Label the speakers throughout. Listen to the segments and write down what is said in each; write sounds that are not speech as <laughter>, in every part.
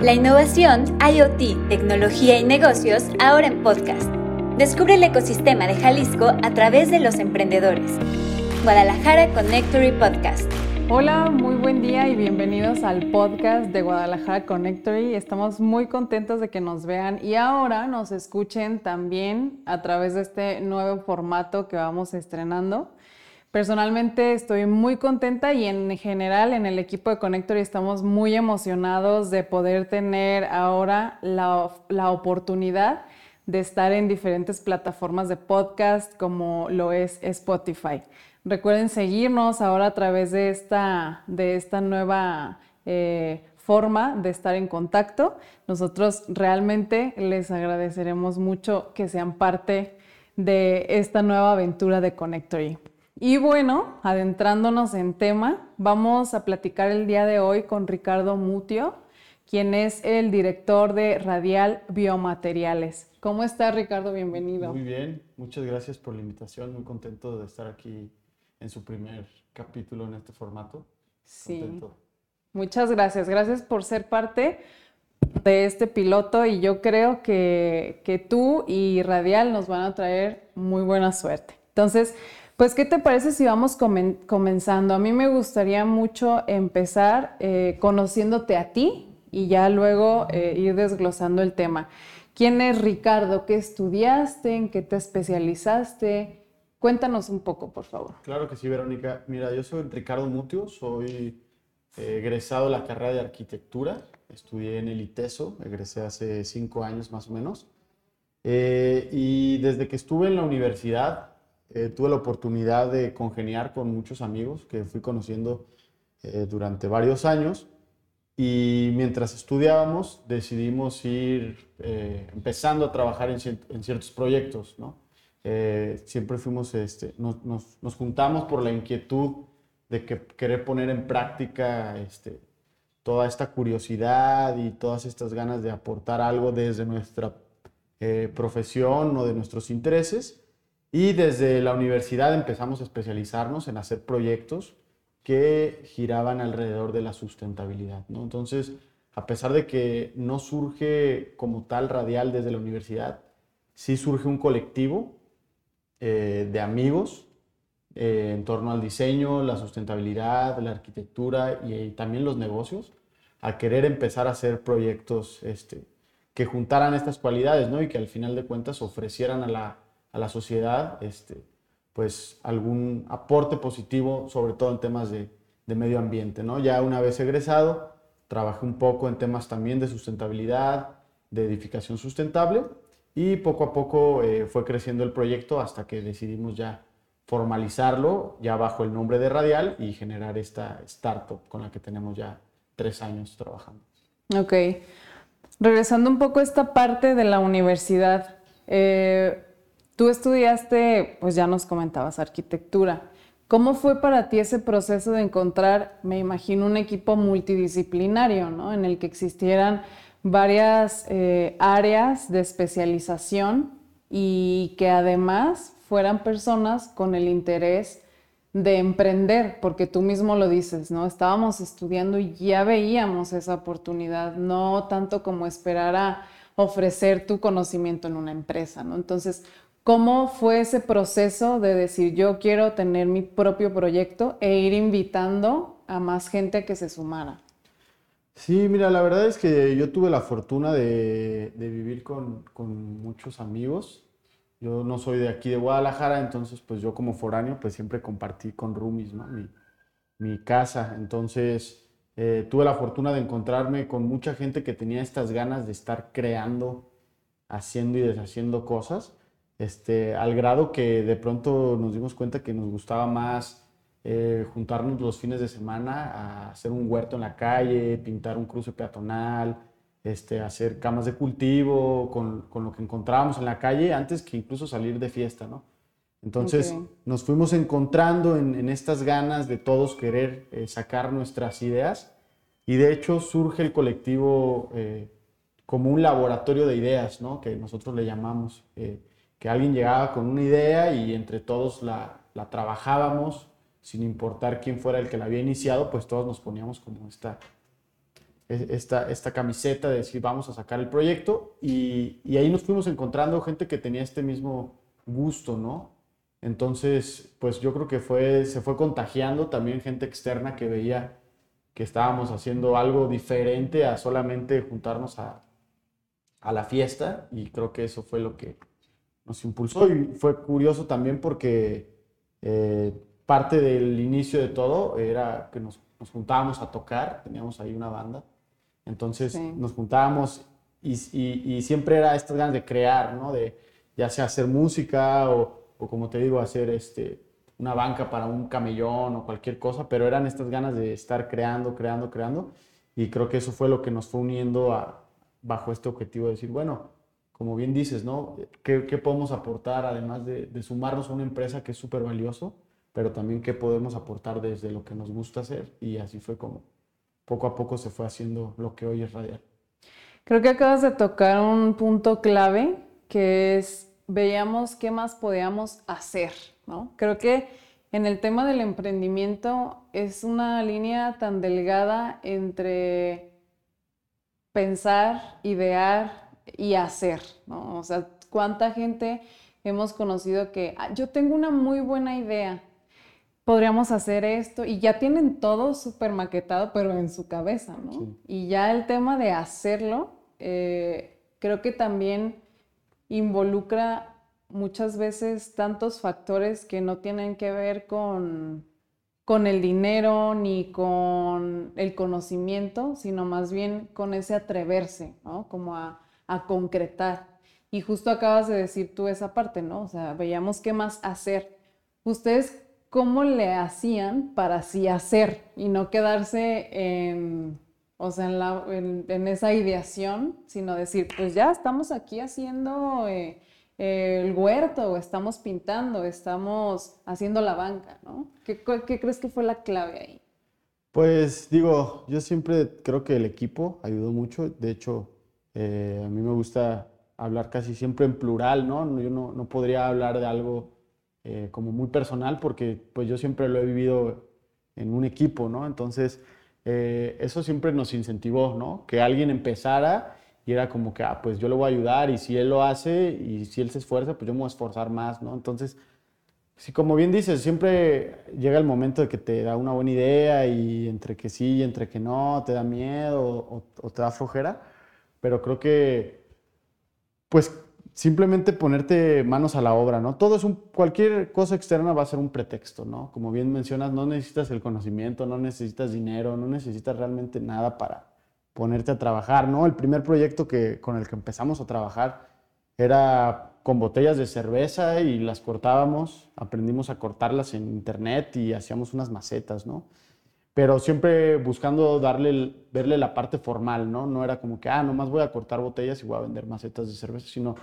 Speaker 1: La innovación, IoT, tecnología y negocios ahora en podcast. Descubre el ecosistema de Jalisco a través de los emprendedores. Guadalajara Connectory Podcast.
Speaker 2: Hola, muy buen día y bienvenidos al podcast de Guadalajara Connectory. Estamos muy contentos de que nos vean y ahora nos escuchen también a través de este nuevo formato que vamos estrenando. Personalmente estoy muy contenta y en general en el equipo de Connectory estamos muy emocionados de poder tener ahora la, la oportunidad de estar en diferentes plataformas de podcast como lo es Spotify. Recuerden seguirnos ahora a través de esta, de esta nueva eh, forma de estar en contacto. Nosotros realmente les agradeceremos mucho que sean parte de esta nueva aventura de Connectory. Y bueno, adentrándonos en tema, vamos a platicar el día de hoy con Ricardo Mutio, quien es el director de Radial Biomateriales. ¿Cómo estás, Ricardo? Bienvenido.
Speaker 3: Muy bien, muchas gracias por la invitación. Muy contento de estar aquí en su primer capítulo en este formato.
Speaker 2: Sí. Muchas gracias. Gracias por ser parte de este piloto y yo creo que, que tú y Radial nos van a traer muy buena suerte. Entonces, pues, ¿qué te parece si vamos comenzando? A mí me gustaría mucho empezar eh, conociéndote a ti y ya luego eh, ir desglosando el tema. ¿Quién es Ricardo? ¿Qué estudiaste? ¿En qué te especializaste? Cuéntanos un poco, por favor.
Speaker 3: Claro que sí, Verónica. Mira, yo soy Ricardo Mutio, soy eh, egresado de la carrera de arquitectura. Estudié en el ITESO, egresé hace cinco años más o menos. y desde que estuve en la universidad, eh, tuve la oportunidad de congeniar con muchos amigos que fui conociendo eh, durante varios años y mientras estudiábamos decidimos ir eh, empezando a trabajar en, ciertos proyectos, ¿no? siempre fuimos, este, nos, nos, juntamos por la inquietud de que, querer poner en práctica este, toda esta curiosidad y todas estas ganas de aportar algo desde nuestra profesión o de nuestros intereses y desde la universidad empezamos a especializarnos en hacer proyectos que giraban alrededor de la sustentabilidad. ¿no? Entonces, a pesar de que no surge como tal radial desde la universidad, sí surge un colectivo eh, de amigos eh, en torno al diseño, la sustentabilidad, la arquitectura y, también los negocios, a querer empezar a hacer proyectos este, que juntaran estas cualidades ¿no? y que al final de cuentas ofrecieran a la a la sociedad, este, pues algún aporte positivo, sobre todo en temas de, medio ambiente. ¿no? Ya una vez egresado, trabajé un poco en temas también de sustentabilidad, de edificación sustentable y poco a poco eh, fue creciendo el proyecto hasta que decidimos ya formalizarlo ya bajo el nombre de Radial y generar esta startup con la que tenemos ya tres años trabajando.
Speaker 2: Ok. Regresando un poco a esta parte de la universidad, eh, Tú estudiaste, pues ya nos comentabas, arquitectura. ¿Cómo fue para ti ese proceso de encontrar, me imagino, un equipo multidisciplinario, ¿no? En el que existieran varias eh, áreas de especialización y que además fueran personas con el interés de emprender, porque tú mismo lo dices, ¿no? Estábamos estudiando y ya veíamos esa oportunidad, no tanto como esperar a ofrecer tu conocimiento en una empresa, ¿no? Entonces, ¿Cómo fue ese proceso de decir yo quiero tener mi propio proyecto e ir invitando a más gente que se sumara?
Speaker 3: Sí, mira, la verdad es que yo tuve la fortuna de, vivir con, muchos amigos. Yo no soy de aquí de Guadalajara, entonces pues yo como foráneo pues siempre compartí con Rumis, mi, casa. Entonces eh, tuve la fortuna de encontrarme con mucha gente que tenía estas ganas de estar creando, haciendo y deshaciendo cosas este, al grado que de pronto nos dimos cuenta que nos gustaba más eh, juntarnos los fines de semana a hacer un huerto en la calle, pintar un cruce peatonal, este, hacer camas de cultivo con, con, lo que encontrábamos en la calle antes que incluso salir de fiesta, ¿no? Entonces nos fuimos encontrando en, en, estas ganas de todos querer eh, sacar nuestras ideas y de hecho surge el colectivo eh, como un laboratorio de ideas, ¿no? Que nosotros le llamamos que alguien llegaba con una idea y entre todos la, trabajábamos, sin importar quién fuera el que la había iniciado, pues todos nos poníamos como esta, esta, esta camiseta de decir vamos a sacar el proyecto y, y ahí nos fuimos encontrando gente que tenía este mismo gusto, ¿no? Entonces, pues yo creo que fue, se fue contagiando también gente externa que veía que estábamos haciendo algo diferente a solamente juntarnos a, a la fiesta y creo que eso fue lo que nos impulsó y fue curioso también porque eh, parte del inicio de todo era que nos, nos, juntábamos a tocar, teníamos ahí una banda, entonces nos juntábamos y, y, y, siempre era estas ganas de crear, ¿no? De ya sea hacer música o, o como te digo, hacer este, una banca para un camellón o cualquier cosa, pero eran estas ganas de estar creando, creando, creando. Y creo que eso fue lo que nos fue uniendo a, bajo este objetivo de decir, bueno, como bien dices, ¿no? ¿Qué, qué podemos aportar además de, de, sumarnos a una empresa que es súper valioso, pero también qué podemos aportar desde lo que nos gusta hacer? Y así fue como poco a poco se fue haciendo lo que hoy es Radial.
Speaker 2: Creo que acabas de tocar un punto clave que es, veíamos qué más podíamos hacer, ¿no? Creo que en el tema del emprendimiento es una línea tan delgada entre pensar, idear y hacer, ¿no? O sea, cuánta gente hemos conocido que ah, yo tengo una muy buena idea, podríamos hacer esto y ya tienen todo súper maquetado, pero en su cabeza, ¿no? Y ya el tema de hacerlo, eh, creo que también involucra muchas veces tantos factores que no tienen que ver con con el dinero ni con el conocimiento, sino más bien con ese atreverse, ¿no? Como a, concretar. Y justo acabas de decir tú esa parte, ¿no? O sea, veíamos qué más hacer. ¿Ustedes cómo le hacían para así hacer y no quedarse en, o sea, en, esa ideación, sino decir, pues ya estamos aquí haciendo... Eh, el huerto, estamos pintando, estamos haciendo la banca, ¿no? ¿Qué, crees que fue la clave ahí?
Speaker 3: Pues digo, yo siempre creo que el equipo ayudó mucho. De hecho, eh, a mí me gusta hablar casi siempre en plural, ¿no? Yo no, no podría hablar de algo eh, como muy personal porque pues yo siempre lo he vivido en un equipo, ¿no? Entonces, eh, eso siempre nos incentivó, ¿no? Que alguien empezara y era como que, ah, pues yo le voy a ayudar y si él lo hace y si él se esfuerza, pues yo me voy a esforzar más, ¿no? Entonces, sí, como bien dices, siempre llega el momento de que te da una buena idea y entre que sí y entre que no, te da miedo o, o te da flojera, pero creo que, pues simplemente ponerte manos a la obra, ¿no? Todo es un, cualquier cosa externa va a ser un pretexto, ¿no? Como bien mencionas, no necesitas el conocimiento, no necesitas dinero, no necesitas realmente nada para ponerte a trabajar, ¿no? El primer proyecto que, con el que empezamos a trabajar era con botellas de cerveza y las cortábamos, aprendimos a cortarlas en internet y hacíamos unas macetas, ¿no? Pero siempre buscando darle, verle la parte formal, ¿no? No era como que, ah, nomás voy a cortar botellas y voy a vender macetas de cerveza, sino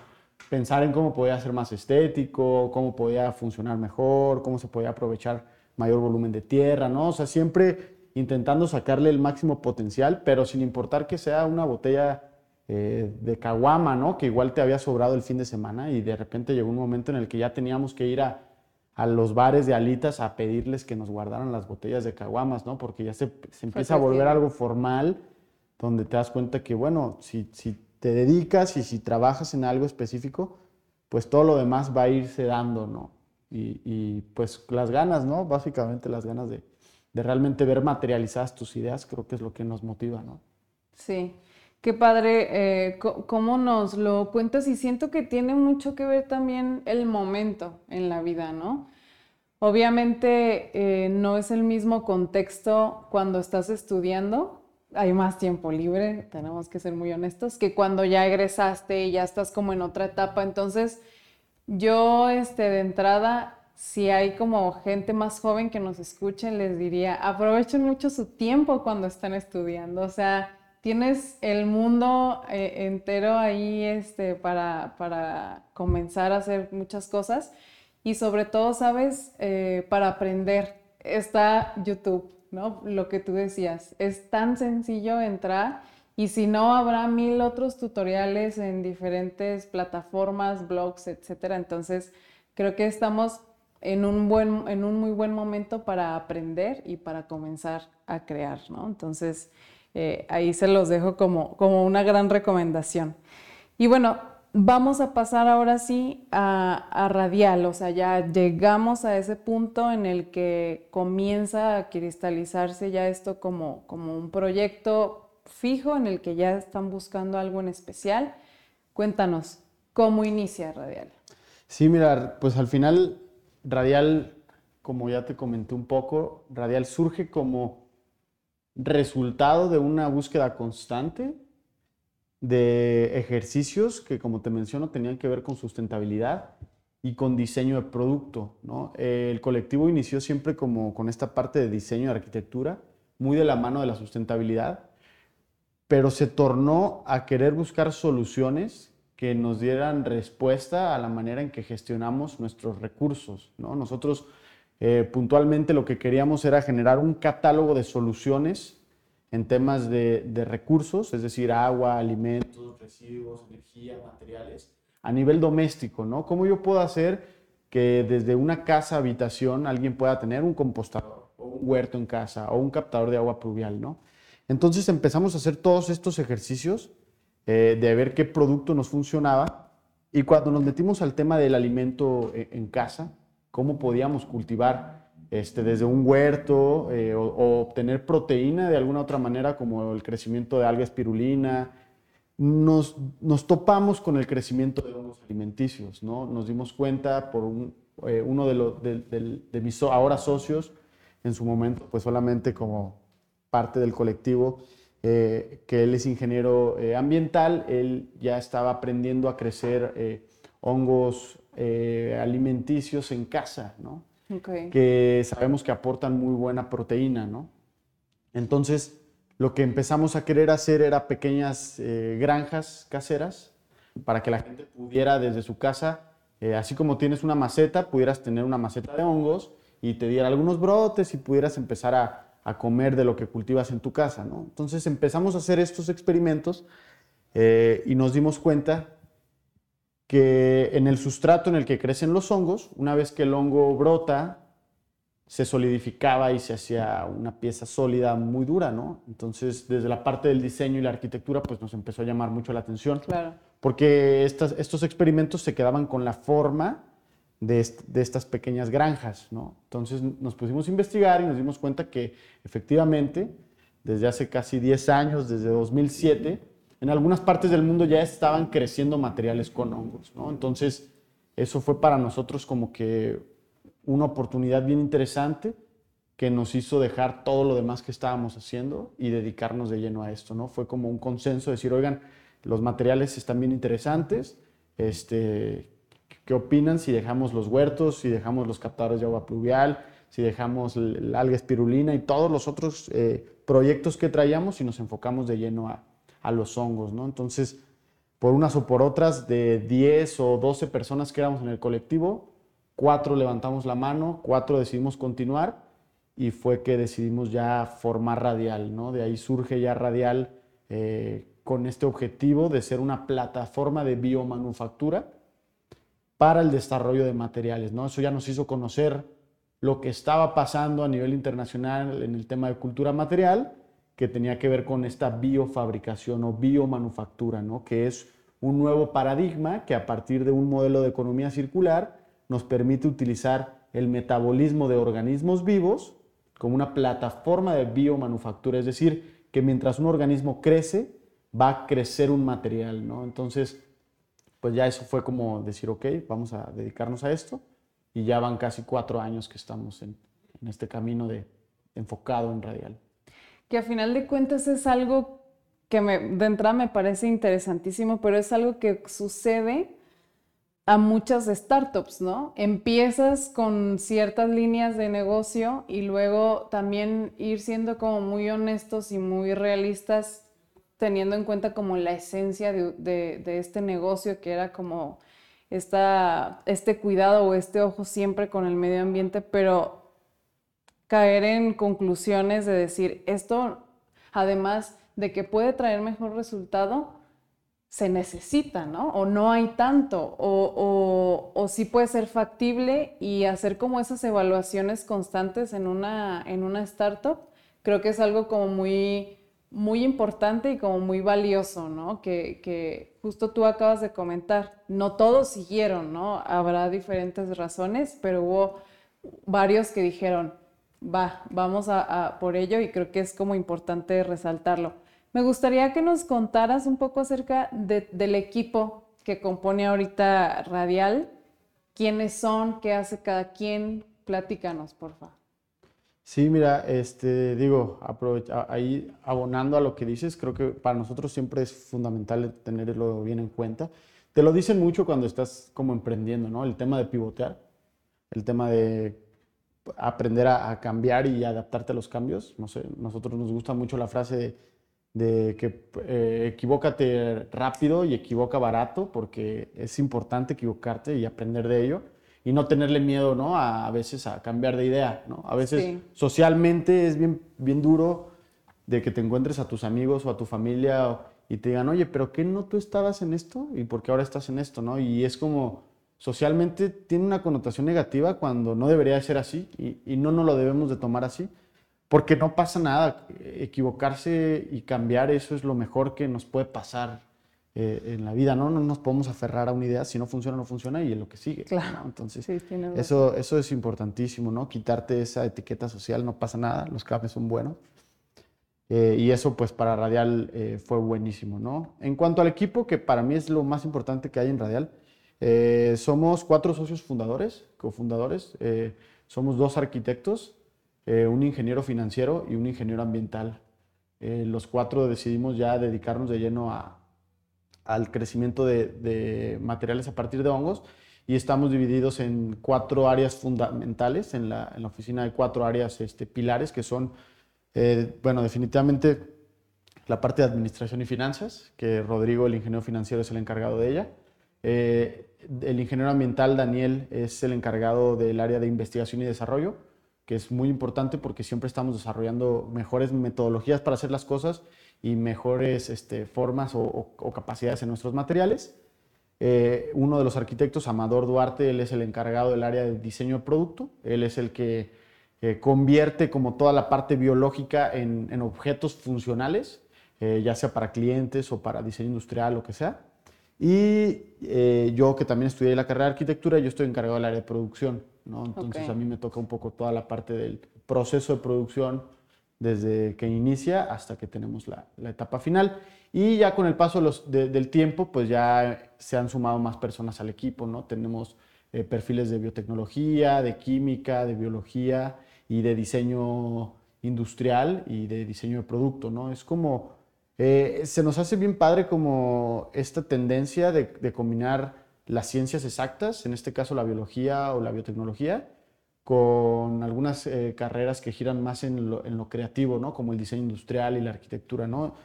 Speaker 3: pensar en cómo podía ser más estético, cómo podía funcionar mejor, cómo se podía aprovechar mayor volumen de tierra, ¿no? O sea, siempre intentando sacarle el máximo potencial, pero sin importar que sea una botella eh, de caguama, ¿no? Que igual te había sobrado el fin de semana y de repente llegó un momento en el que ya teníamos que ir a, a los bares de alitas a pedirles que nos guardaran las botellas de caguamas, ¿no? Porque ya se, se empieza a volver algo formal, donde te das cuenta que, bueno, si, si te dedicas y si trabajas en algo específico, pues todo lo demás va a irse dando, ¿no? Y, y pues las ganas, ¿no? Básicamente las ganas de, de realmente ver materializadas tus ideas, creo que es lo que nos motiva, ¿no?
Speaker 2: Sí, qué padre eh, cómo nos lo cuentas y siento que tiene mucho que ver también el momento en la vida, ¿no? Obviamente eh, no es el mismo contexto cuando estás estudiando, hay más tiempo libre, tenemos que ser muy honestos, que cuando ya egresaste y ya estás como en otra etapa. Entonces, yo este, de entrada si hay como gente más joven que nos escuchen, les diría, aprovechen mucho su tiempo cuando están estudiando. O sea, tienes el mundo eh, entero ahí este, para, para, comenzar a hacer muchas cosas y sobre todo, ¿sabes? Eh, para aprender está YouTube, ¿no? Lo que tú decías, es tan sencillo entrar y si no, habrá mil otros tutoriales en diferentes plataformas, blogs, etcétera. Entonces, creo que estamos en un, buen, en un muy buen momento para aprender y para comenzar a crear, ¿no? Entonces, eh, ahí se los dejo como, como una gran recomendación. Y bueno, vamos a pasar ahora sí a, radial, o sea, ya llegamos a ese punto en el que comienza a cristalizarse ya esto como, como un proyecto fijo en el que ya están buscando algo en especial. Cuéntanos, ¿cómo inicia Radial?
Speaker 3: Sí, mira, pues al final Radial, como ya te comenté un poco, Radial surge como resultado de una búsqueda constante de ejercicios que, como te menciono, tenían que ver con sustentabilidad y con diseño de producto. El colectivo inició siempre como con esta parte de diseño de arquitectura, muy de la mano de la sustentabilidad, pero se tornó a querer buscar soluciones que nos dieran respuesta a la manera en que gestionamos nuestros recursos. ¿no? Nosotros eh, puntualmente lo que queríamos era generar un catálogo de soluciones en temas de, recursos, es decir, agua, alimentos, residuos, energía, materiales, a nivel doméstico, ¿no? ¿Cómo yo puedo hacer que desde una casa, habitación, alguien pueda tener un compostador, o un huerto en casa, o un captador de agua pluvial, ¿no? Entonces empezamos a hacer todos estos ejercicios eh, de ver qué producto nos funcionaba y cuando nos metimos al tema del alimento eh, en casa, cómo podíamos cultivar este, desde un huerto eh, o, obtener proteína de alguna otra manera, como el crecimiento de alga espirulina. Nos, nos topamos con el crecimiento de hongos alimenticios, ¿no? Nos dimos cuenta por eh, uno de, los de, mis ahora socios, en su momento, pues solamente como parte del colectivo, eh, que él es ingeniero ambiental, él ya estaba aprendiendo a crecer hongos alimenticios en casa, ¿no? que sabemos que aportan muy buena proteína, ¿no? Entonces, lo que empezamos a querer hacer era pequeñas eh, granjas caseras para que la gente pudiera desde su casa, eh, así como tienes una maceta, pudieras tener una maceta de hongos y te diera algunos brotes y pudieras empezar a, comer de lo que cultivas en tu casa, ¿no? Entonces empezamos a hacer estos experimentos eh, y nos dimos cuenta que en el sustrato en el que crecen los hongos, una vez que el hongo brota, se solidificaba y se hacía una pieza sólida muy dura, ¿no? Entonces, desde la parte del diseño y la arquitectura, pues nos empezó a llamar mucho la atención.
Speaker 2: Claro.
Speaker 3: Porque estos experimentos se quedaban con la forma de, de, estas pequeñas granjas, ¿no? Entonces nos pusimos a investigar y nos dimos cuenta que efectivamente, desde hace casi 10 años, desde 2007, en algunas partes del mundo ya estaban creciendo materiales con hongos, ¿no? Entonces, eso fue para nosotros como que una oportunidad bien interesante que nos hizo dejar todo lo demás que estábamos haciendo y dedicarnos de lleno a esto, ¿no? Fue como un consenso, decir, oigan, los materiales están bien interesantes, este, ¿qué opinan si dejamos los huertos, si dejamos los captadores de agua pluvial, si dejamos el alga espirulina y todos los otros eh, proyectos que traíamos y nos enfocamos de lleno a, a los hongos, ¿no? Entonces, por unas o por otras, de 10 o 12 personas que éramos en el colectivo, cuatro levantamos la mano, cuatro decidimos continuar y fue que decidimos ya formar Radial, ¿no? De ahí surge ya Radial eh, con este objetivo de ser una plataforma de biomanufactura para el desarrollo de materiales, ¿no? Eso ya nos hizo conocer lo que estaba pasando a nivel internacional en el tema de cultura material que tenía que ver con esta biofabricación o biomanufactura, ¿no? que es un nuevo paradigma que a partir de un modelo de economía circular nos permite utilizar el metabolismo de organismos vivos como una plataforma de biomanufactura, es decir, que mientras un organismo crece, va a crecer un material, ¿no? Entonces, pues ya eso fue como decir, ok, vamos a dedicarnos a esto, y ya van casi cuatro años que estamos en, en este camino de enfocado en radial
Speaker 2: que a final de cuentas es algo que me, de entrada me parece interesantísimo, pero es algo que sucede a muchas startups, ¿no? Empiezas con ciertas líneas de negocio y luego también ir siendo como muy honestos y muy realistas, teniendo en cuenta como la esencia de, este negocio que era como esta, este cuidado o este ojo siempre con el medio ambiente, pero caer en conclusiones de decir, esto, además de que puede traer mejor resultado, se necesita, ¿no? O no hay tanto, o, o, sí puede ser factible y hacer como esas evaluaciones constantes en una, en una startup, creo que es algo como muy, muy importante y como muy valioso, ¿no? Que, que, justo tú acabas de comentar, no todos siguieron, ¿no? Habrá diferentes razones, pero hubo varios que dijeron, va, vamos a, por ello y creo que es como importante resaltarlo. Me gustaría que nos contaras un poco acerca del equipo que compone ahorita Radial, quiénes son, qué hace cada quien, platícanos, por favor.
Speaker 3: Sí, mira, este, digo, ahí abonando a lo que dices, creo que para nosotros siempre es fundamental tenerlo bien en cuenta. Te lo dicen mucho cuando estás como emprendiendo, ¿no? El tema de pivotear, el tema de aprender a, cambiar y adaptarte a los cambios. No sé, nosotros nos gusta mucho la frase de, que eh, equivócate rápido y equivoca barato, porque es importante equivocarte y aprender de ello y no tenerle miedo, ¿no? A, veces a cambiar de idea, ¿no? A veces socialmente es bien, bien duro de que te encuentres a tus amigos o a tu familia y te digan, oye, pero ¿qué no tú estabas en esto? ¿Y por qué ahora estás en esto, no? Y es como, socialmente tiene una connotación negativa cuando no debería ser así y, y no nos lo debemos de tomar así, porque no pasa nada. Equivocarse y cambiar, eso es lo mejor que nos puede pasar eh, en la vida, ¿no? No nos podemos aferrar a una idea, si no funciona, no funciona y es lo que sigue.
Speaker 2: Claro.
Speaker 3: Entonces, eso, eso es importantísimo, ¿no? Quitarte esa etiqueta social, no pasa nada, los cafés son buenos. Eh, y eso, pues, para Radial eh, fue buenísimo, ¿no? En cuanto al equipo, que para mí es lo más importante que hay en Radial, somos cuatro socios fundadores, cofundadores, somos dos arquitectos, un ingeniero financiero y un ingeniero ambiental. los cuatro decidimos ya dedicarnos de lleno a, al crecimiento de, materiales a partir de hongos y estamos divididos en cuatro áreas fundamentales, en la, en la oficina hay cuatro áreas este, pilares que son, eh, bueno, definitivamente la parte de administración y finanzas, que Rodrigo, el ingeniero financiero, es el encargado de ella. Eh, el ingeniero ambiental, Daniel, es el encargado del área de investigación y desarrollo, que es muy importante porque siempre estamos desarrollando mejores metodologías para hacer las cosas y mejores este, formas o, capacidades en nuestros materiales. Eh, uno de los arquitectos, Amador Duarte, él es el encargado del área de diseño de producto. Él es el que eh, convierte como toda la parte biológica en, objetos funcionales, eh, ya sea para clientes o para diseño industrial, lo que sea. Y yo que también estudié la carrera de arquitectura, yo estoy encargado del área de producción. ¿no? Entonces a mí me toca un poco toda la parte del proceso de producción, desde que inicia hasta que tenemos la, etapa final. Y ya con el paso del tiempo, pues ya se han sumado más personas al equipo, ¿no? Tenemos eh, perfiles de biotecnología, de química, de biología y de diseño industrial y de diseño de producto, ¿no? Es como, eh, se nos hace bien padre como esta tendencia de, de combinar las ciencias exactas, en este caso la biología o la biotecnología, con algunas eh, carreras que giran más en lo, creativo, ¿no? Como el diseño industrial y la arquitectura, ¿no?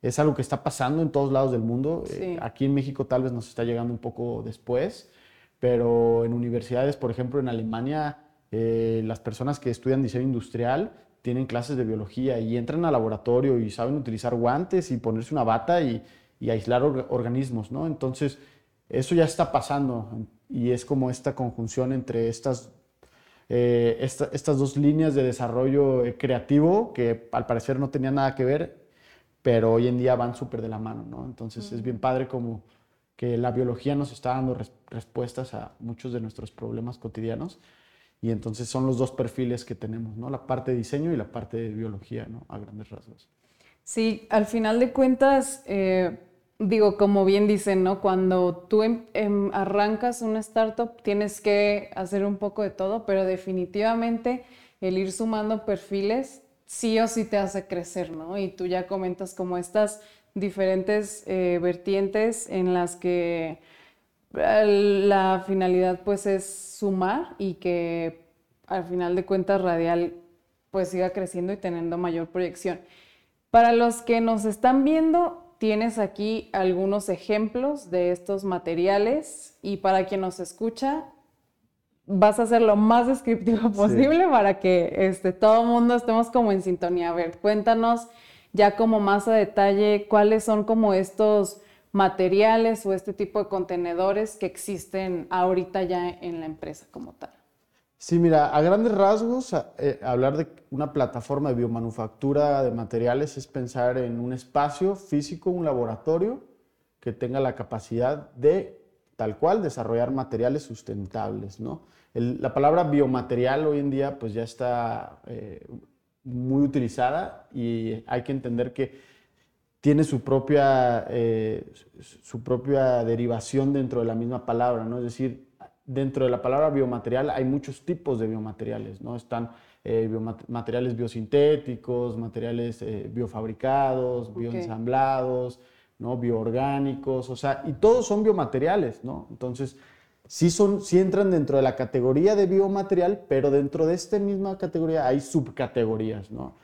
Speaker 3: Es algo que está pasando en todos lados del mundo. Eh, aquí en México tal vez nos está llegando un poco después, pero en universidades, por ejemplo, en Alemania, las personas que estudian diseño industrial tienen clases de biología y entran al laboratorio y saben utilizar guantes y ponerse una bata y, aislar organismos, ¿no? Entonces, eso ya está pasando y es como esta conjunción entre estas eh, estas dos líneas de desarrollo eh, creativo que al parecer no tenían nada que ver, pero hoy en día van súper de la mano, ¿no? Entonces es bien padre como que la biología nos está dando respuestas a muchos de nuestros problemas cotidianos y entonces son los dos perfiles que tenemos, ¿no? La parte de diseño y la parte de biología, ¿no? A grandes rasgos.
Speaker 2: Sí, al final de cuentas, eh, digo, como bien dicen, ¿no? Cuando tú em, em, arrancas una startup tienes que hacer un poco de todo, pero definitivamente el ir sumando perfiles sí o sí te hace crecer, ¿no? Y tú ya comentas como estas diferentes eh, vertientes en las que la finalidad pues es sumar y que al final de cuentas Radial pues siga creciendo y teniendo mayor proyección. Para los que nos están viendo, tienes aquí algunos ejemplos de estos materiales y para quien nos escucha, vas a ser lo más descriptivo posible para que este, todo el mundo estemos como en sintonía. A ver, cuéntanos ya como más a detalle cuáles son como estos materiales o este tipo de contenedores que existen ahorita ya en la empresa como tal.
Speaker 3: Sí, mira, a grandes rasgos, eh, hablar de una plataforma de biomanufactura de materiales es pensar en un espacio físico, un laboratorio que tenga la capacidad de, tal cual, desarrollar materiales sustentables, ¿no? la palabra biomaterial hoy en día pues ya está eh, muy utilizada y hay que entender que tiene su propia, eh, su propia derivación dentro de la misma palabra, ¿no? Es decir, dentro de la palabra biomaterial hay muchos tipos de biomateriales, ¿no? Están eh, materiales biosintéticos, materiales eh, biofabricados, bioensamblados, ¿no? bioorgánicos, o sea, y todos son biomateriales, ¿no? Entonces, sí, son, sí entran dentro de la categoría de biomaterial, pero dentro de esta misma categoría hay subcategorías, ¿no?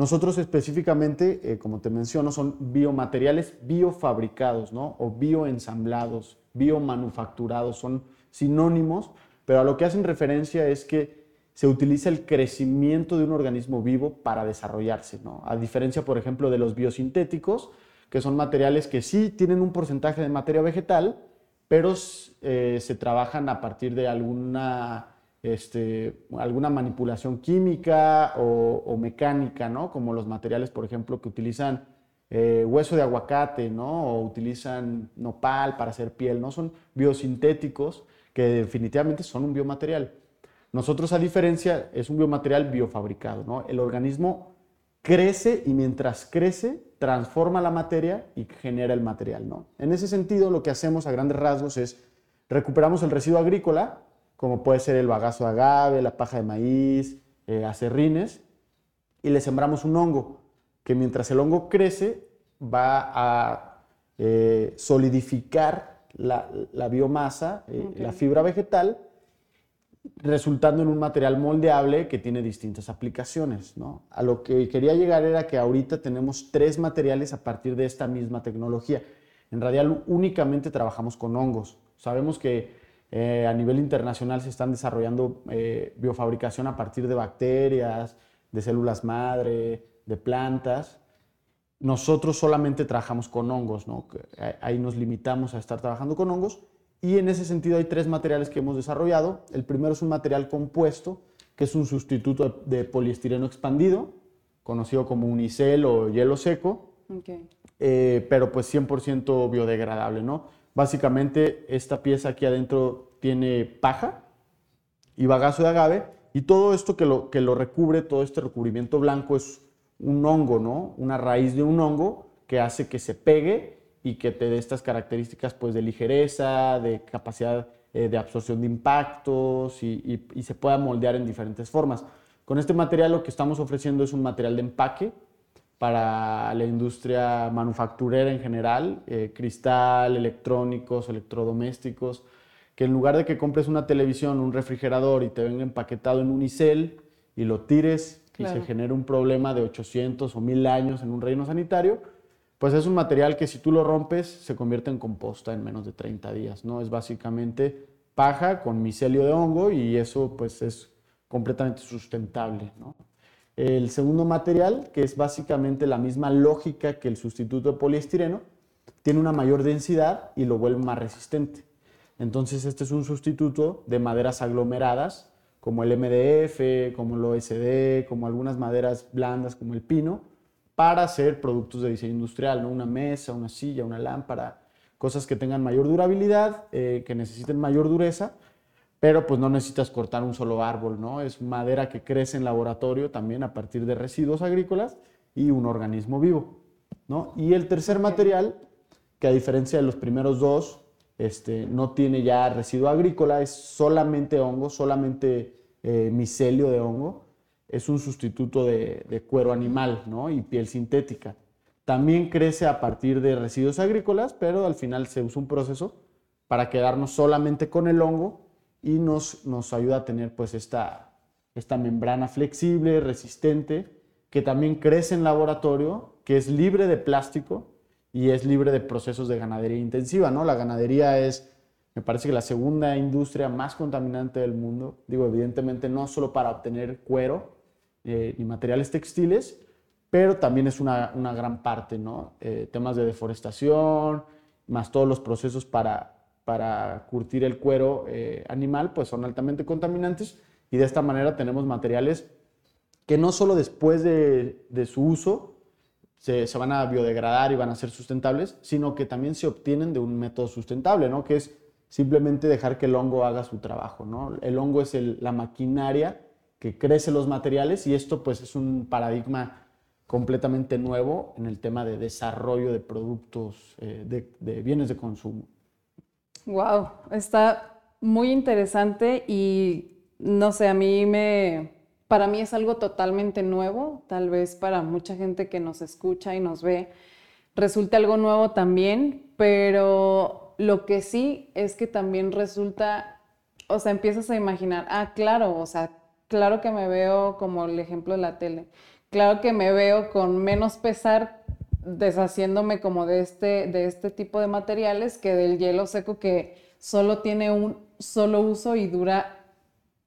Speaker 3: Nosotros específicamente, eh, como te menciono, son biomateriales biofabricados, ¿no? O bioensamblados, biomanufacturados, son sinónimos, pero a lo que hacen referencia es que se utiliza el crecimiento de un organismo vivo para desarrollarse, ¿no? A diferencia, por ejemplo, de los biosintéticos, que son materiales que sí tienen un porcentaje de materia vegetal, pero eh, se trabajan a partir de alguna, este, alguna manipulación química o, mecánica, ¿no? Como los materiales, por ejemplo, que utilizan eh, hueso de aguacate, ¿no? O utilizan nopal para hacer piel, ¿no? Son biosintéticos que definitivamente son un biomaterial. Nosotros, a diferencia, es un biomaterial biofabricado. ¿no? El organismo crece y mientras crece, transforma la materia y genera el material. ¿no? En ese sentido, lo que hacemos a grandes rasgos es recuperamos el residuo agrícola, como puede ser el bagazo de agave, la paja de maíz, eh, acerrines, y le sembramos un hongo, que mientras el hongo crece, va a eh, solidificar la, biomasa, eh, la fibra vegetal, resultando en un material moldeable que tiene distintas aplicaciones. ¿no? A lo que quería llegar era que ahorita tenemos tres materiales a partir de esta misma tecnología. En Radial únicamente trabajamos con hongos. Sabemos que eh, a nivel internacional se están desarrollando eh, biofabricación a partir de bacterias, de células madre, de plantas, nosotros solamente trabajamos con hongos, ¿no? ahí nos limitamos a estar trabajando con hongos y en ese sentido hay tres materiales que hemos desarrollado. El primero es un material compuesto, que es un sustituto de poliestireno expandido, conocido como unicel o hielo seco, eh, pero pues 100% biodegradable, ¿no? Básicamente esta pieza aquí adentro tiene paja y bagazo de agave y todo esto que lo, que lo recubre, todo este recubrimiento blanco es un hongo, ¿no? Una raíz de un hongo que hace que se pegue y que te dé estas características pues de ligereza, de capacidad eh, de absorción de impactos y, se pueda moldear en diferentes formas. Con este material lo que estamos ofreciendo es un material de empaque para la industria manufacturera en general, eh, cristal, electrónicos, electrodomésticos, que en lugar de que compres una televisión, un refrigerador y te venga empaquetado en unicel y lo tires y se genera un problema de 800 o 1000 años en un reino sanitario, pues es un material que si tú lo rompes se convierte en composta en menos de 30 días, ¿no? Es básicamente paja con micelio de hongo y eso pues es completamente sustentable, ¿no? El segundo material, que es básicamente la misma lógica que el sustituto de poliestireno, tiene una mayor densidad y lo vuelve más resistente. Entonces este es un sustituto de maderas aglomeradas como el MDF, como el OSD, como algunas maderas blandas como el pino, para hacer productos de diseño industrial, ¿no? una mesa, una silla, una lámpara, cosas que tengan mayor durabilidad, eh, que necesiten mayor dureza, pero pues no necesitas cortar un solo árbol, ¿no? Es madera que crece en laboratorio también a partir de residuos agrícolas y un organismo vivo, ¿no? Y el tercer material, que a diferencia de los primeros dos, este, no tiene ya residuo agrícola, es solamente hongo, solamente eh, micelio de hongo, es un sustituto de, cuero animal y piel sintética. También crece a partir de residuos agrícolas, pero al final se usa un proceso para quedarnos solamente con el hongo y nos, nos ayuda a tener pues esta, esta membrana flexible, resistente, que también crece en laboratorio, que es libre de plástico y es libre de procesos de ganadería intensiva, ¿no? La ganadería es, me parece que la segunda industria más contaminante del mundo. Digo, evidentemente no solo para obtener cuero eh, ni materiales textiles, pero también es una, una gran parte, ¿no? Eh, temas de deforestación, más todos los procesos para, para curtir el cuero eh, animal, pues son altamente contaminantes y de esta manera tenemos materiales que no solo después de, su uso se, van a biodegradar y van a ser sustentables, sino que también se obtienen de un método sustentable, ¿no? Que es simplemente dejar que el hongo haga su trabajo, ¿no? El hongo es la maquinaria que crece los materiales y esto pues es un paradigma completamente nuevo en el tema de desarrollo de productos, eh, de, de bienes de consumo.
Speaker 2: Wow, está muy interesante y no sé, a mí me, para mí es algo totalmente nuevo, tal vez para mucha gente que nos escucha y nos ve resulte algo nuevo también, pero lo que sí es que también resulta, o sea, empiezas a imaginar, ah, claro, o sea, claro que me veo como el ejemplo de la tele, claro que me veo con menos pesar deshaciéndome como de este, de este tipo de materiales que del hielo seco que solo tiene un solo uso y dura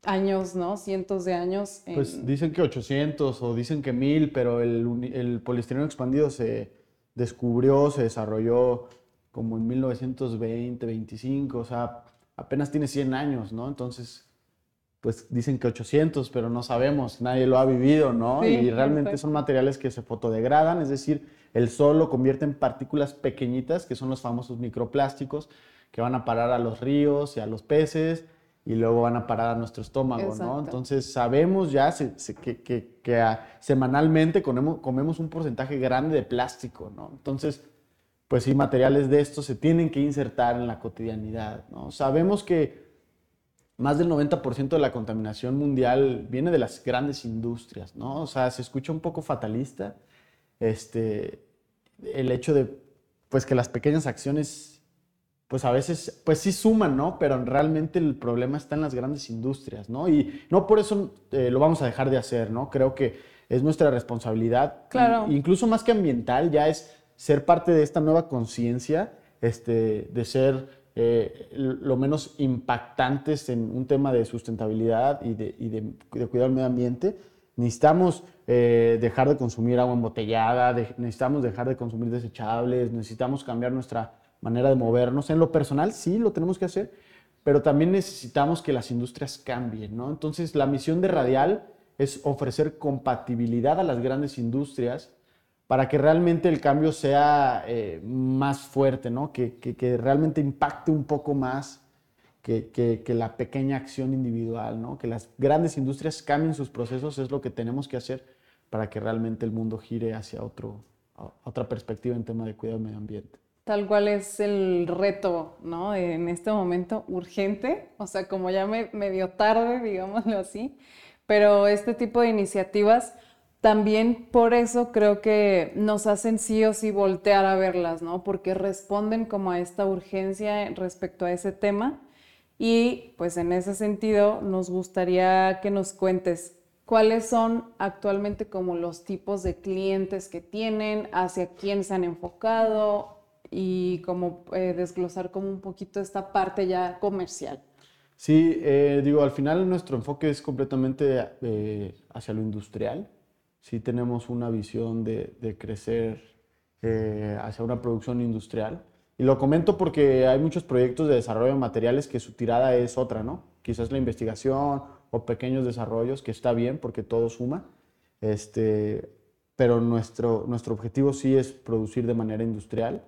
Speaker 2: años, ¿no? Cientos de años.
Speaker 3: Pues dicen que 800 o dicen que 1000, pero el, el poliestireno expandido se descubrió, se desarrolló como en 1920, 25, o sea, apenas tiene 100 años, ¿no? Entonces, pues dicen que 800, pero no sabemos, nadie lo ha vivido, ¿no? y realmente son materiales que se fotodegradan, es decir, el sol lo convierte en partículas pequeñitas, que son los famosos microplásticos, que van a parar a los ríos y a los peces, y luego van a parar a nuestro estómago, ¿no? Entonces sabemos ya que, semanalmente comemos, comemos, un porcentaje grande de plástico, ¿no? Entonces, pues sí, materiales de estos se tienen que insertar en la cotidianidad, ¿no? Sabemos que más del 90% de la contaminación mundial viene de las grandes industrias, ¿no? O sea, se escucha un poco fatalista este, el hecho de, pues que las pequeñas acciones pues a veces, pues sí suman, ¿no? Pero realmente el problema está en las grandes industrias, ¿no? Y no por eso eh, lo vamos a dejar de hacer, ¿no? Creo que es nuestra responsabilidad.
Speaker 2: Claro.
Speaker 3: incluso más que ambiental, ya es ser parte de esta nueva conciencia, este, de ser eh, lo menos impactantes en un tema de sustentabilidad y de, y de, cuidar el medio ambiente. Necesitamos eh, dejar de consumir agua embotellada, necesitamos dejar de consumir desechables, necesitamos cambiar nuestra manera de movernos. En lo personal sí lo tenemos que hacer, pero también necesitamos que las industrias cambien, ¿no? Entonces la misión de Radial es ofrecer compatibilidad a las grandes industrias para que realmente el cambio sea eh, más fuerte, ¿no? Que, que, realmente impacte un poco más que, que, la pequeña acción individual, ¿no? Que las grandes industrias cambien sus procesos es lo que tenemos que hacer para que realmente el mundo gire hacia otro, otra perspectiva en tema de cuidado del medio ambiente
Speaker 2: tal cual es el reto, ¿no? En este momento urgente, o sea, como ya me, medio tarde, digámoslo así, pero este tipo de iniciativas también por eso creo que nos hacen sí o sí voltear a verlas, ¿no? Porque responden como a esta urgencia respecto a ese tema y pues en ese sentido nos gustaría que nos cuentes cuáles son actualmente como los tipos de clientes que tienen, hacia quién se han enfocado y como eh, desglosar como un poquito esta parte ya comercial.
Speaker 3: Sí, eh, digo, al final nuestro enfoque es completamente eh, hacia lo industrial. Sí tenemos una visión de, de crecer hacia una producción industrial. Y lo comento porque hay muchos proyectos de desarrollo de materiales que su tirada es otra, ¿no? Quizás la investigación o pequeños desarrollos, que está bien porque todo suma. Este, pero nuestro, nuestro objetivo sí es producir de manera industrial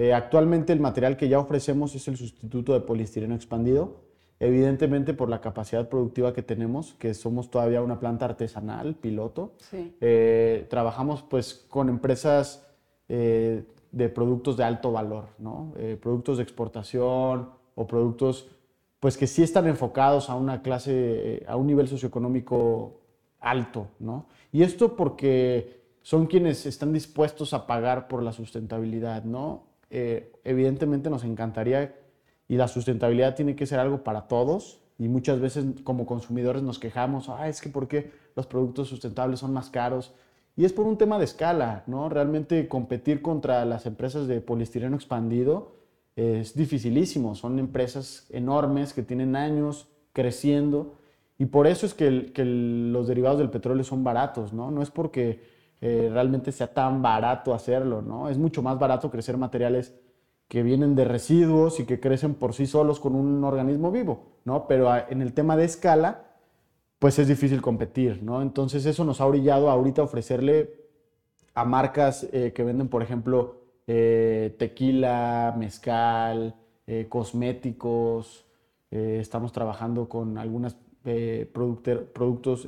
Speaker 3: eh, actualmente el material que ya ofrecemos es el sustituto de poliestireno expandido, evidentemente por la capacidad productiva que tenemos, que somos todavía una planta artesanal, piloto. Eh, trabajamos pues con empresas eh, de productos de alto valor, ¿no? productos de exportación o productos pues que sí están enfocados a una clase, a un nivel socioeconómico alto, ¿no? Y esto porque son quienes están dispuestos a pagar por la sustentabilidad, ¿no? Eh, evidentemente nos encantaría y la sustentabilidad tiene que ser algo para todos y muchas veces como consumidores nos quejamos, ah, es que ¿por qué los productos sustentables son más caros? Y es por un tema de escala, ¿no? Realmente competir contra las empresas de poliestireno expandido es dificilísimo, son empresas enormes que tienen años creciendo y por eso es que, que los derivados del petróleo son baratos, ¿no? No es porque eh, realmente sea tan barato hacerlo, ¿no? Es mucho más barato crecer materiales que vienen de residuos y que crecen por sí solos con un organismo vivo, ¿no? Pero en el tema de escala, pues es difícil competir, ¿no? Entonces eso nos ha orillado ahorita ofrecerle a marcas eh, que venden, por ejemplo, eh, tequila, mezcal, eh, cosméticos. estamos trabajando con algunos productos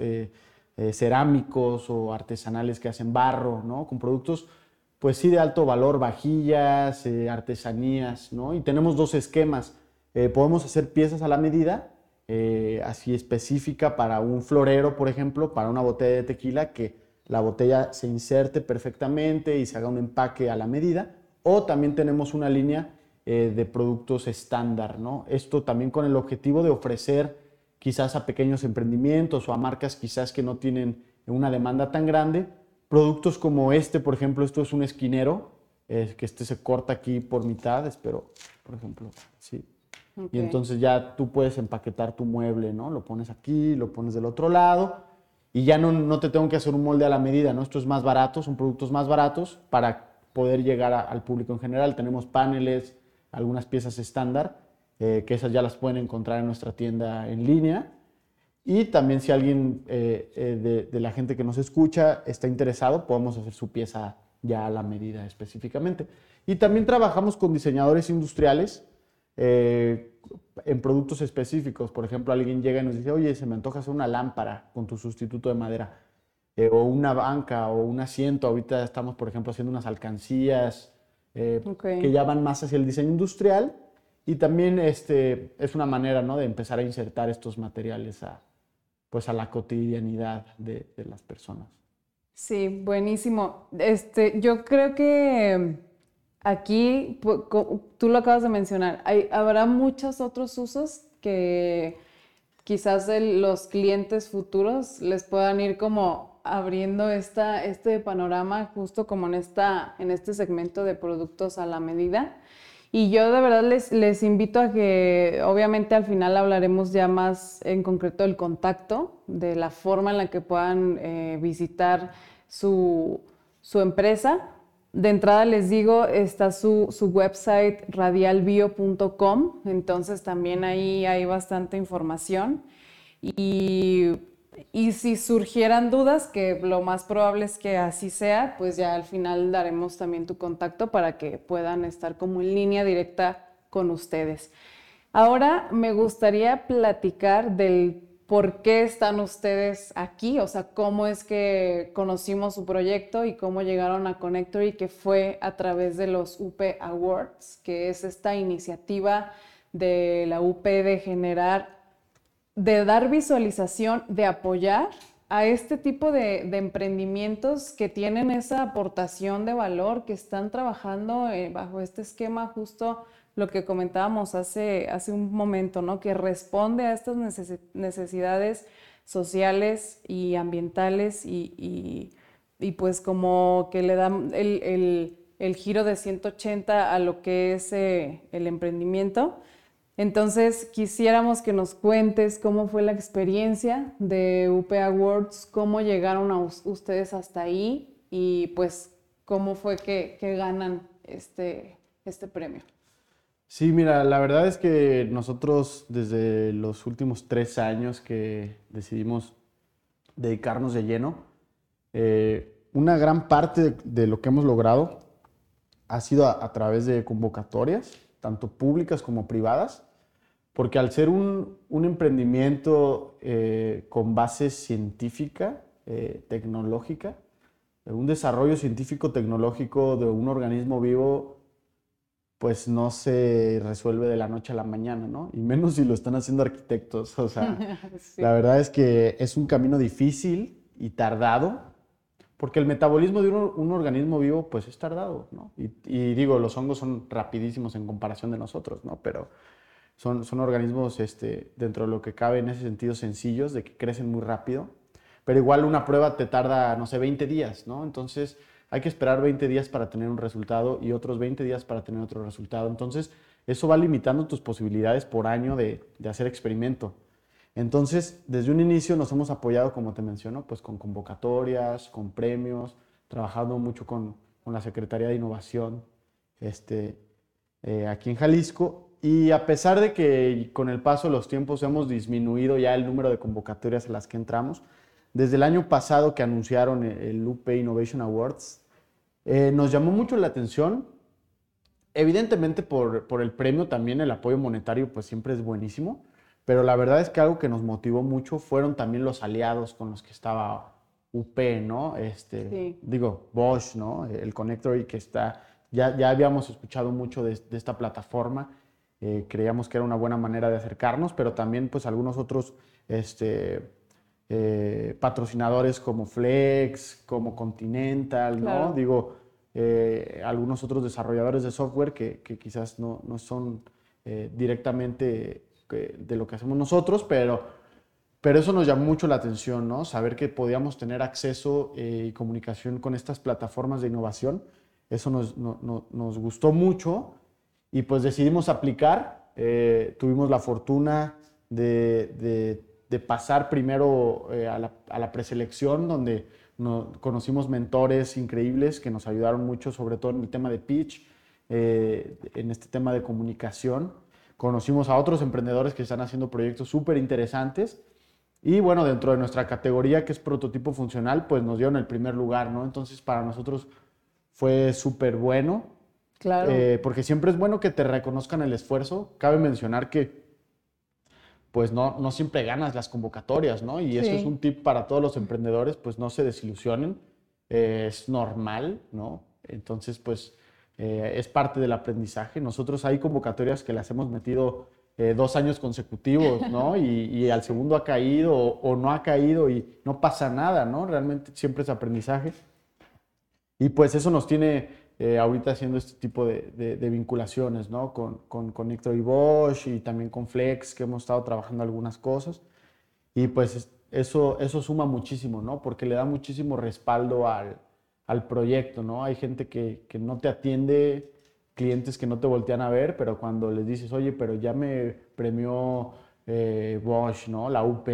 Speaker 3: cerámicos o artesanales que hacen barro, ¿no? Con productos, pues sí, de alto valor, vajillas, artesanías, ¿no? Y tenemos dos esquemas. podemos hacer piezas a la medida eh, así específica para un florero, por ejemplo, para una botella de tequila, que la botella se inserte perfectamente y se haga un empaque a la medida. O también tenemos una línea eh, de productos estándar, ¿no? Esto también con el objetivo de ofrecer quizás a pequeños emprendimientos o a marcas quizás que no tienen una demanda tan grande, productos como este, por ejemplo, esto es un esquinero, que este se corta aquí por mitad, espero, por ejemplo, sí, y entonces ya tú puedes empaquetar tu mueble, ¿no? Lo pones aquí, lo pones del otro lado y ya no, no te tengo que hacer un molde a la medida, ¿no? Esto es más barato, son productos más baratos para poder llegar al público en general. Tenemos paneles, algunas piezas estándar, eh, que esas ya las pueden encontrar en nuestra tienda en línea. Y también si alguien eh, eh, de, de, la gente que nos escucha está interesado, podemos hacer su pieza ya a la medida específicamente. Y también trabajamos con diseñadores industriales eh, en productos específicos. Por ejemplo, alguien llega y nos dice, oye, se me antoja hacer una lámpara con tu sustituto de madera. Eh, o una banca o un asiento. Ahorita estamos, por ejemplo, haciendo unas alcancías eh, que ya van más hacia el diseño industrial. Y también este, es una manera ¿no? de empezar a insertar estos materiales a, pues, a la cotidianidad de, de las personas.
Speaker 2: Sí, buenísimo. Este, yo creo que Aquí, tú lo acabas de mencionar, habrá muchos otros usos que quizás los clientes futuros les puedan ir como abriendo esta, este panorama justo como en, esta, en este segmento de productos a la medida. Y yo de verdad les, les invito a que obviamente al final hablaremos ya más en concreto del contacto, de la forma en la que puedan eh, visitar su, su empresa de entrada les digo, está su, website radialbio.com, entonces también ahí hay bastante información. Y, si surgieran dudas, que lo más probable es que así sea, pues ya al final daremos también tu contacto para que puedan estar como en línea directa con ustedes. Ahora me gustaría platicar del por qué están ustedes aquí, o sea, cómo es que conocimos su proyecto y cómo llegaron a Connectory, que fue a través de los UP Awards, que es esta iniciativa de la UP de generar, de dar visualización, de apoyar a este tipo de, emprendimientos que tienen esa aportación de valor, que están trabajando eh, bajo este esquema justo lo que comentábamos hace, hace un momento, ¿no? Que responde a estas necesidades sociales y ambientales y, pues como que le da el, giro de 180 a lo que es eh, el emprendimiento. Entonces, quisiéramos que nos cuentes cómo fue la experiencia de UP Awards, cómo llegaron a ustedes hasta ahí y pues cómo fue que, que ganan este, este premio.
Speaker 3: Sí, mira, la verdad es que nosotros desde los últimos tres años que decidimos dedicarnos de lleno, eh, una gran parte de, lo que hemos logrado ha sido a, través de convocatorias, tanto públicas como privadas, porque al ser un, emprendimiento eh, con base científica, eh, tecnológica, un desarrollo científico-tecnológico de un organismo vivo, pues no se resuelve de la noche a la mañana, ¿no? Y menos si lo están haciendo arquitectos. O sea, <laughs> la verdad es que es un camino difícil y tardado, porque el metabolismo de un, organismo vivo, pues es tardado, ¿no? Y, digo, los hongos son rapidísimos en comparación de nosotros, ¿no? Pero son, son organismos, este, dentro de lo que cabe en ese sentido, sencillos, de que crecen muy rápido. Pero igual una prueba te tarda, no sé, 20 días, ¿no? Entonces hay que esperar 20 días para tener un resultado y otros 20 días para tener otro resultado. Entonces, eso va limitando tus posibilidades por año de, hacer experimento. Entonces, desde un inicio nos hemos apoyado, como te menciono, pues con convocatorias, con premios, trabajando mucho con, la Secretaría de Innovación este, eh, aquí en Jalisco y a pesar de que con el paso de los tiempos hemos disminuido ya el número de convocatorias a las que entramos, desde el año pasado que anunciaron el UP Innovation Awards, eh, nos llamó mucho la atención. Evidentemente por, por, el premio también el apoyo monetario pues siempre es buenísimo, pero la verdad es que algo que nos motivó mucho fueron también los aliados con los que estaba UP, ¿no? Este, Digo, Bosch, ¿no? El Connector que está, ya, ya habíamos escuchado mucho de, de esta plataforma, eh, creíamos que era una buena manera de acercarnos, pero también pues algunos otros este, eh, patrocinadores como Flex, como Continental, ¿no? Digo, eh, algunos otros desarrolladores de software que, quizás no, no son directamente de lo que hacemos nosotros, pero, pero eso nos llamó mucho la atención, ¿no? Saber que podíamos tener acceso y comunicación con estas plataformas de innovación, eso nos, nos gustó mucho y pues decidimos aplicar. tuvimos la fortuna de, de pasar primero eh, a, la, a, la, preselección, donde conocimos mentores increíbles que nos ayudaron mucho, sobre todo en el tema de pitch, eh, en este tema de comunicación. Conocimos a otros emprendedores que están haciendo proyectos súper interesantes. Y bueno, dentro de nuestra categoría, que es prototipo funcional, pues nos dieron el primer lugar, ¿no? Entonces, para nosotros fue súper bueno.
Speaker 2: Claro.
Speaker 3: Eh, porque siempre es bueno que te reconozcan el esfuerzo. Cabe mencionar que pues no, no siempre ganas las convocatorias, ¿no? Y eso es un tip para todos los emprendedores, pues no se desilusionen, eh, es normal, ¿no? Entonces, pues eh, es parte del aprendizaje. Nosotros hay convocatorias que las hemos metido eh, dos años consecutivos, ¿no? <laughs> Y, al segundo ha caído o, no ha caído y no pasa nada, ¿no? Realmente siempre es aprendizaje. Y pues eso nos tiene eh, ahorita haciendo este tipo de, vinculaciones, ¿no? Con, con, con y Bosch y también con Flex, que hemos estado trabajando algunas cosas. Y pues eso, eso suma muchísimo, ¿no? Porque le da muchísimo respaldo al, al proyecto, ¿no? Hay gente que, que, no te atiende, clientes que no te voltean a ver, pero cuando les dices, oye, pero ya me premió eh, Bosch, ¿no? La UP,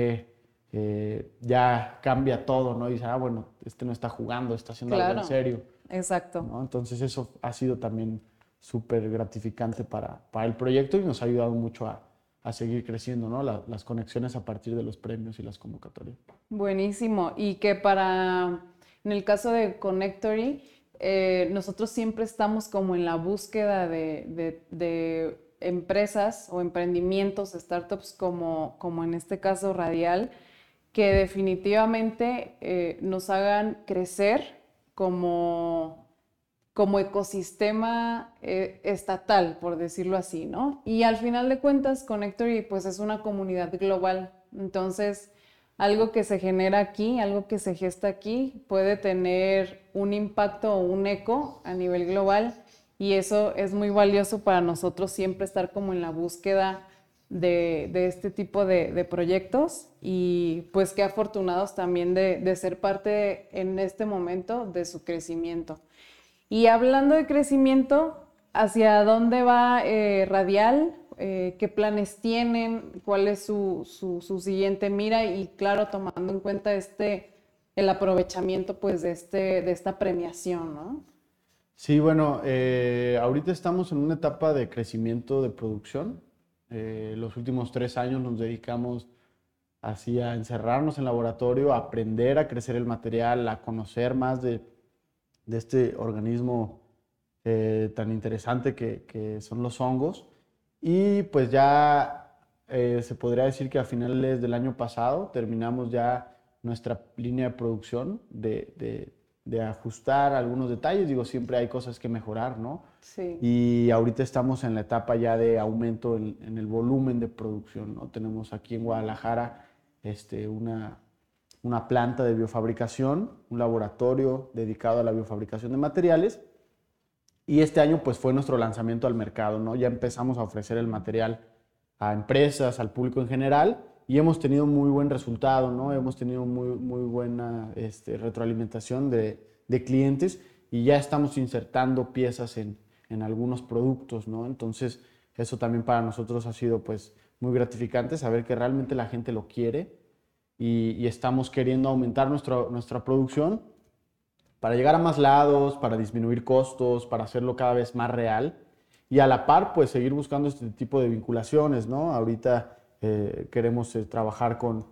Speaker 3: eh, ya cambia todo, ¿no? Y dice, ah, bueno, este no está jugando, está haciendo algo en serio.
Speaker 2: Exacto.
Speaker 3: Entonces eso ha sido también súper gratificante para, para, el proyecto y nos ha ayudado mucho a, a seguir creciendo, ¿no? las conexiones a partir de los premios y las convocatorias.
Speaker 2: Buenísimo. Y que para, en el caso de Connectory, eh, nosotros siempre estamos como en la búsqueda de, de, empresas o emprendimientos, startups como, como en este caso Radial, que definitivamente eh, nos hagan crecer como, como ecosistema eh, estatal, por decirlo así, ¿no? Y al final de cuentas, Connectory pues es una comunidad global, entonces algo que se genera aquí, algo que se gesta aquí, puede tener un impacto o un eco a nivel global y eso es muy valioso para nosotros siempre estar como en la búsqueda de, este tipo de, proyectos y pues qué afortunados también de, ser parte en este momento de su crecimiento. Y hablando de crecimiento, ¿hacia dónde va eh, Radial? Eh, ¿Qué planes tienen? ¿Cuál es su, siguiente mira? Y claro, tomando en cuenta este, el aprovechamiento pues de, este, de esta premiación, ¿no?
Speaker 3: Sí, bueno, eh, ahorita estamos en una etapa de crecimiento de producción. Eh, los últimos tres años nos dedicamos así a encerrarnos en laboratorio, a aprender a crecer el material, a conocer más de, de este organismo eh, tan interesante que, que, son los hongos. Y pues ya eh, se podría decir que a finales del año pasado terminamos ya nuestra línea de producción de, de de ajustar algunos detalles. Digo, siempre hay cosas que mejorar, ¿no?
Speaker 2: Sí.
Speaker 3: Y ahorita estamos en la etapa ya de aumento en, el volumen de producción, ¿no? Tenemos aquí en Guadalajara este, una, una planta de biofabricación, un laboratorio dedicado a la biofabricación de materiales. Y este año pues fue nuestro lanzamiento al mercado, ¿no? Ya empezamos a ofrecer el material a empresas, al público en general y hemos tenido muy buen resultado, ¿no? Hemos tenido muy, muy buena este, retroalimentación de, de, clientes y ya estamos insertando piezas en, en, algunos productos, ¿no? Entonces, eso también para nosotros ha sido pues muy gratificante saber que realmente la gente lo quiere y, y estamos queriendo aumentar nuestra, nuestra producción para llegar a más lados, para disminuir costos, para hacerlo cada vez más real y a la par, pues seguir buscando este tipo de vinculaciones, ¿no? Ahorita eh, queremos eh, trabajar con,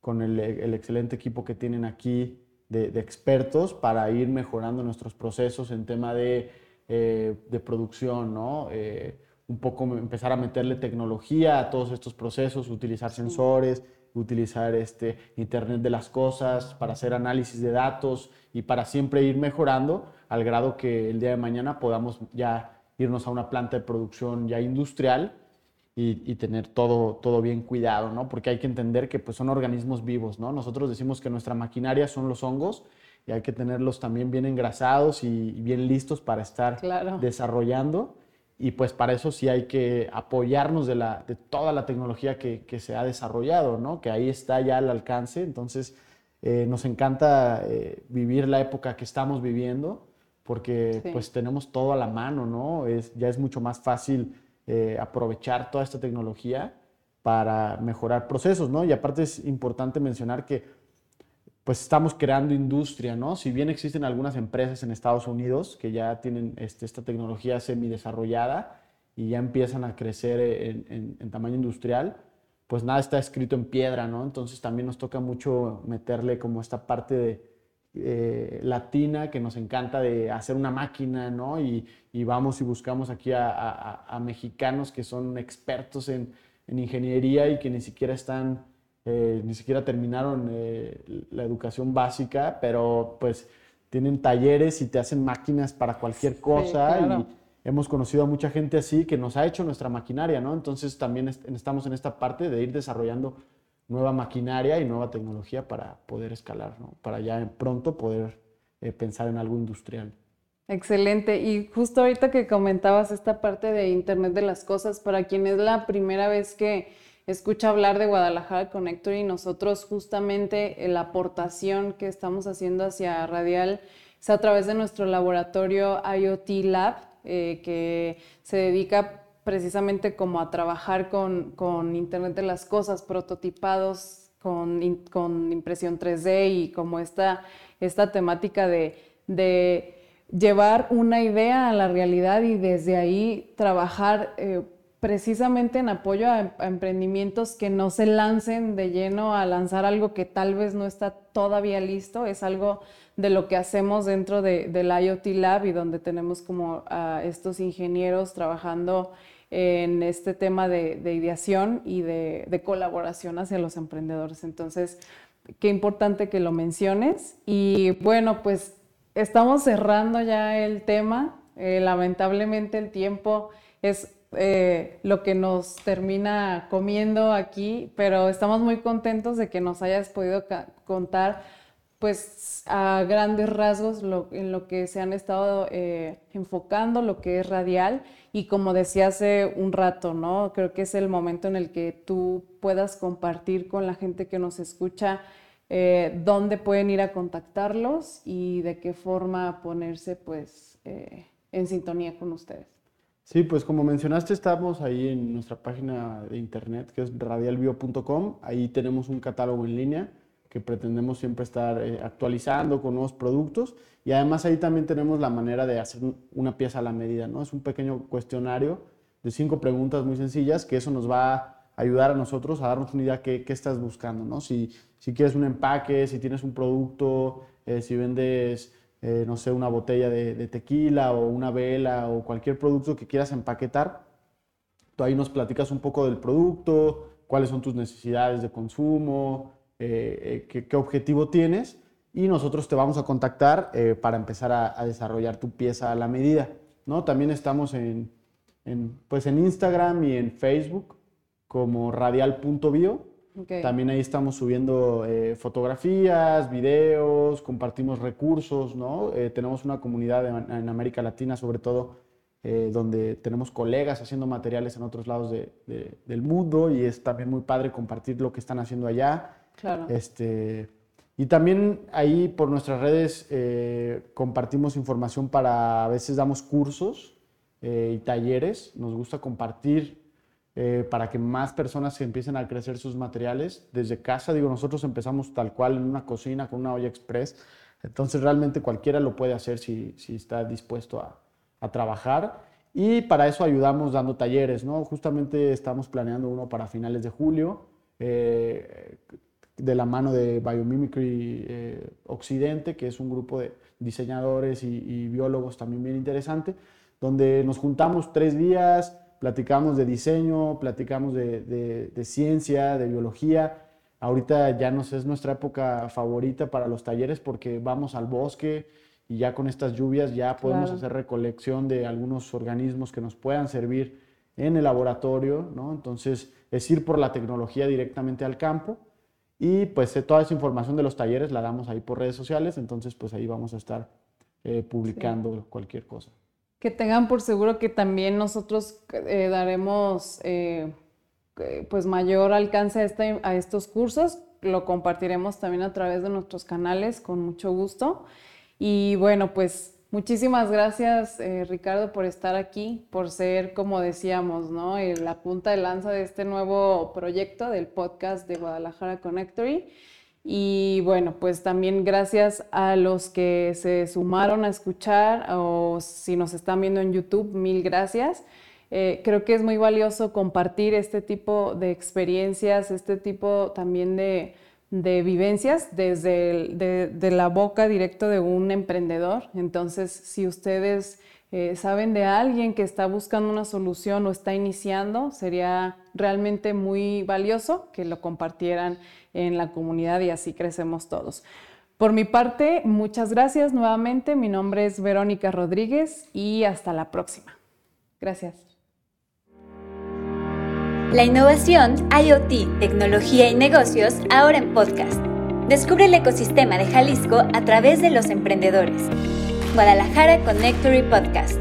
Speaker 3: con el, excelente equipo que tienen aquí de, expertos para ir mejorando nuestros procesos en tema de, eh, de producción, ¿no? un poco empezar a meterle tecnología a todos estos procesos, utilizar sensores, utilizar este Internet de las cosas para hacer análisis de datos y para siempre ir mejorando al grado que el día de mañana podamos ya irnos a una planta de producción ya industrial y, tener todo, todo bien cuidado, ¿no? Porque hay que entender que pues, son organismos vivos, ¿no? Nosotros decimos que nuestra maquinaria son los hongos y hay que tenerlos también bien engrasados y, bien listos para estar desarrollando. Y pues para eso sí hay que apoyarnos de, la, de toda la tecnología que, que, se ha desarrollado, ¿no? Que ahí está ya al alcance. Entonces, eh, nos encanta eh, vivir la época que estamos viviendo porque pues tenemos todo a la mano, ¿no? Es, ya es mucho más fácil eh, aprovechar toda esta tecnología para mejorar procesos, ¿no? Y aparte es importante mencionar que pues estamos creando industria, ¿no? Si bien existen algunas empresas en Estados Unidos que ya tienen este, esta tecnología semi-desarrollada y ya empiezan a crecer en, en, tamaño industrial, pues nada está escrito en piedra, ¿no? Entonces también nos toca mucho meterle como esta parte de, eh, latina que nos encanta de hacer una máquina, ¿no? Y, vamos y buscamos aquí a, mexicanos que son expertos en, ingeniería y que ni siquiera están, eh, ni siquiera terminaron eh, la educación básica, pero pues tienen talleres y te hacen máquinas para cualquier cosa. Y hemos conocido a mucha gente así que nos ha hecho nuestra maquinaria, ¿no? Entonces también estamos en esta parte de ir desarrollando nueva maquinaria y nueva tecnología para poder escalar, ¿no? para ya pronto poder eh, pensar en algo industrial.
Speaker 2: Excelente. Y justo ahorita que comentabas esta parte de Internet de las Cosas, para quien es la primera vez que escucha hablar de Guadalajara Connector y nosotros justamente eh, la aportación que estamos haciendo hacia Radial es a través de nuestro laboratorio IoT Lab, eh, que se dedica precisamente como a trabajar con, con Internet de las Cosas, prototipados con, con, impresión 3D y como esta, esta temática de, de, llevar una idea a la realidad y desde ahí trabajar eh, precisamente en apoyo a, emprendimientos que no se lancen de lleno a lanzar algo que tal vez no está todavía listo, es algo de lo que hacemos dentro de, del IoT Lab y donde tenemos como estos ingenieros trabajando en este tema de, ideación y de, colaboración hacia los emprendedores. Entonces, qué importante que lo menciones. Y bueno, pues estamos cerrando ya el tema. Eh, lamentablemente el tiempo es eh, lo que nos termina comiendo aquí, pero estamos muy contentos de que nos hayas podido contar pues a grandes rasgos en lo que se han estado eh, enfocando, lo que es radial. Y como decía hace un rato, ¿no? Creo que es el momento en el que tú puedas compartir con la gente que nos escucha eh, dónde pueden ir a contactarlos y de qué forma ponerse pues en sintonía con ustedes.
Speaker 3: Sí, pues como mencionaste, estamos ahí en nuestra página de internet que es radialbio.com. Ahí tenemos un catálogo en línea que pretendemos siempre estar eh, actualizando con nuevos productos y además ahí también tenemos la manera de hacer una pieza a la medida, ¿no? Es un pequeño cuestionario de cinco preguntas muy sencillas que eso nos va a ayudar a nosotros a darnos una idea de qué estás buscando, ¿no? Si, si quieres un empaque, si tienes un producto, eh, si vendes, eh, no sé, una botella de, tequila o una vela o cualquier producto que quieras empaquetar, tú ahí nos platicas un poco del producto, cuáles son tus necesidades de consumo, eh, eh, qué, objetivo tienes y nosotros te vamos a contactar para empezar a, desarrollar tu pieza a la medida. ¿no? También estamos en, pues en Instagram y en Facebook como radial.bio. También ahí estamos subiendo fotografías, videos, compartimos recursos, ¿no? tenemos una comunidad en, América Latina, sobre todo, donde tenemos colegas haciendo materiales en otros lados del mundo y es también muy padre compartir lo que están haciendo allá.
Speaker 2: Claro.
Speaker 3: Este, y también ahí por nuestras redes eh, compartimos información para, a veces damos cursos eh, y talleres. Nos gusta compartir eh, para que más personas empiecen a crecer sus materiales desde casa. Digo, nosotros empezamos tal cual en una cocina con una olla express. Entonces realmente cualquiera lo puede hacer si, si está dispuesto a, a trabajar. Y para eso ayudamos dando talleres, ¿no? Justamente estamos planeando uno para finales de julio, eh, de la mano de Biomimicry eh, Occidente, que es un grupo de diseñadores y, biólogos también bien interesante, donde nos juntamos tres días, platicamos de diseño, platicamos de, de ciencia, de biología. Ahorita ya nos es nuestra época favorita para los talleres porque vamos al bosque, y ya con estas lluvias ya podemos hacer recolección de algunos organismos que nos puedan servir en el laboratorio, ¿no? Entonces es ir por la tecnología directamente al campo y pues eh, toda esa información de los talleres la damos ahí por redes sociales, entonces pues ahí vamos a estar eh, publicando cualquier cosa.
Speaker 2: Que tengan por seguro que también nosotros eh, daremos pues mayor alcance a, este, a estos cursos, lo compartiremos también a través de nuestros canales con mucho gusto. Y bueno, pues muchísimas gracias eh, Ricardo por estar aquí, por ser, como decíamos, ¿no? la punta de lanza de este nuevo proyecto del podcast de Guadalajara Connectory. Y bueno, pues también gracias a los que se sumaron a escuchar o si nos están viendo en YouTube, mil gracias. Eh, creo que es muy valioso compartir este tipo de experiencias, este tipo también de, de vivencias desde de, la boca directo de un emprendedor. Entonces, si ustedes eh, saben de alguien que está buscando una solución o está iniciando, sería realmente muy valioso que lo compartieran en la comunidad y así crecemos todos. Por mi parte, muchas gracias nuevamente. Mi nombre es Verónica Rodríguez y hasta la próxima. Gracias.
Speaker 1: La innovación, IoT, tecnología y negocios ahora en podcast. Descubre el ecosistema de Jalisco a través de los emprendedores. Guadalajara Connectory Podcast.